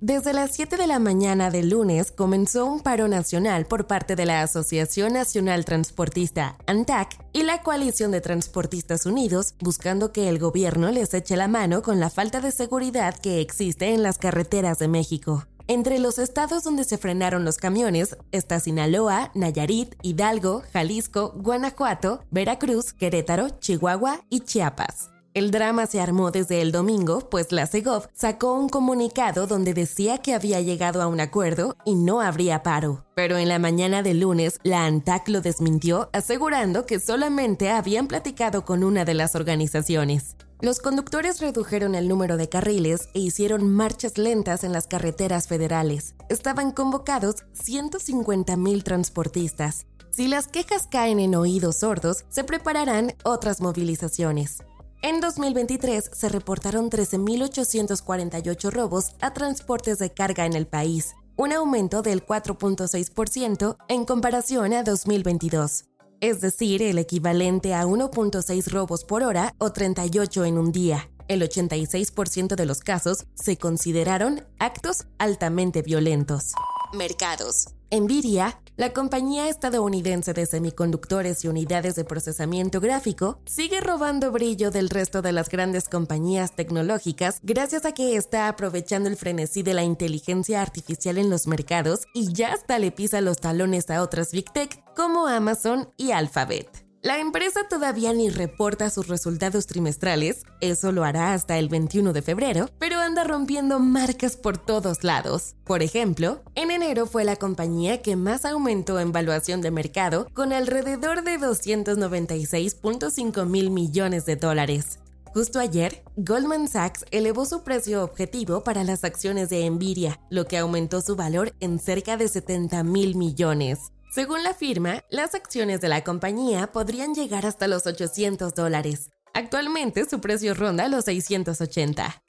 Desde las 7 de la mañana del lunes comenzó un paro nacional por parte de la Asociación Nacional Transportista, ANTAC, y la Coalición de Transportistas Unidos, buscando que el gobierno les eche la mano con la falta de seguridad que existe en las carreteras de México. Entre los estados donde se frenaron los camiones está Sinaloa, Nayarit, Hidalgo, Jalisco, Guanajuato, Veracruz, Querétaro, Chihuahua y Chiapas. El drama se armó desde el domingo, pues la Segov sacó un comunicado donde decía que había llegado a un acuerdo y no habría paro. Pero en la mañana del lunes, la ANTAC lo desmintió, asegurando que solamente habían platicado con una de las organizaciones. Los conductores redujeron el número de carriles e hicieron marchas lentas en las carreteras federales. Estaban convocados 150.000 transportistas. Si las quejas caen en oídos sordos, se prepararán otras movilizaciones. En 2023 se reportaron 13.848 robos a transportes de carga en el país, un aumento del 4.6% en comparación a 2022, es decir, el equivalente a 1.6 robos por hora o 38 en un día. El 86% de los casos se consideraron actos altamente violentos. Mercados. Nvidia, la compañía estadounidense de semiconductores y unidades de procesamiento gráfico, sigue robando brillo del resto de las grandes compañías tecnológicas gracias a que está aprovechando el frenesí de la inteligencia artificial en los mercados y ya hasta le pisa los talones a otras Big Tech como Amazon y Alphabet. La empresa todavía ni reporta sus resultados trimestrales, eso lo hará hasta el 21 de febrero, pero anda rompiendo marcas por todos lados. Por ejemplo, en enero fue la compañía que más aumentó en valuación de mercado con alrededor de 296.5 mil millones de dólares. Justo ayer, Goldman Sachs elevó su precio objetivo para las acciones de Nvidia, lo que aumentó su valor en cerca de 70 mil millones. Según la firma, las acciones de la compañía podrían llegar hasta los 800 dólares. Actualmente su precio ronda los 680.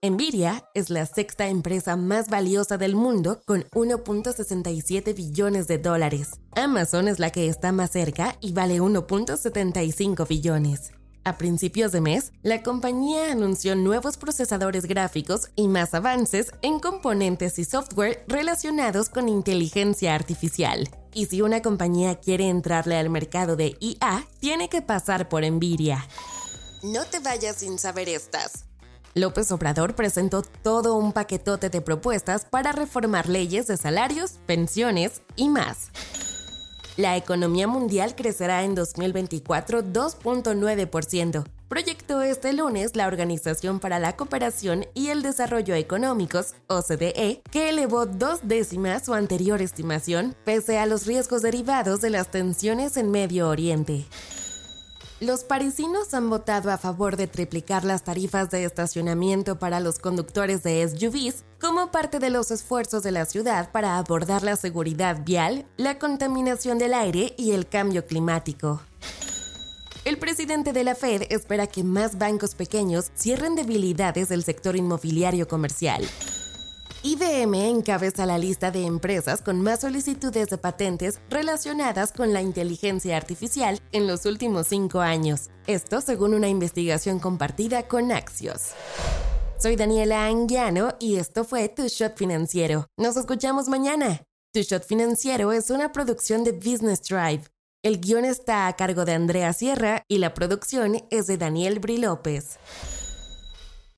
Nvidia es la sexta empresa más valiosa del mundo con 1.67 billones de dólares. Amazon es la que está más cerca y vale 1.75 billones. A principios de mes, la compañía anunció nuevos procesadores gráficos y más avances en componentes y software relacionados con inteligencia artificial. Y si una compañía quiere entrarle al mercado de IA, tiene que pasar por Nvidia. No te vayas sin saber estas. López Obrador presentó todo un paquetote de propuestas para reformar leyes de salarios, pensiones y más. La economía mundial crecerá en 2024 2.9%, proyectó este lunes la Organización para la Cooperación y el Desarrollo Económicos, OCDE, que elevó dos décimas su anterior estimación pese a los riesgos derivados de las tensiones en Medio Oriente. Los parisinos han votado a favor de triplicar las tarifas de estacionamiento para los conductores de SUVs como parte de los esfuerzos de la ciudad para abordar la seguridad vial, la contaminación del aire y el cambio climático. El presidente de la Fed espera que más bancos pequeños cierren debilidades del sector inmobiliario comercial. IBM encabeza la lista de empresas con más solicitudes de patentes relacionadas con la inteligencia artificial en los últimos cinco años. Esto según una investigación compartida con Axios. Soy Daniela Anguiano y esto fue Tu Shot Financiero. Nos escuchamos mañana. Tu Shot Financiero es una producción de Business Drive. El guion está a cargo de Andrea Sierra y la producción es de Daniel Bri López.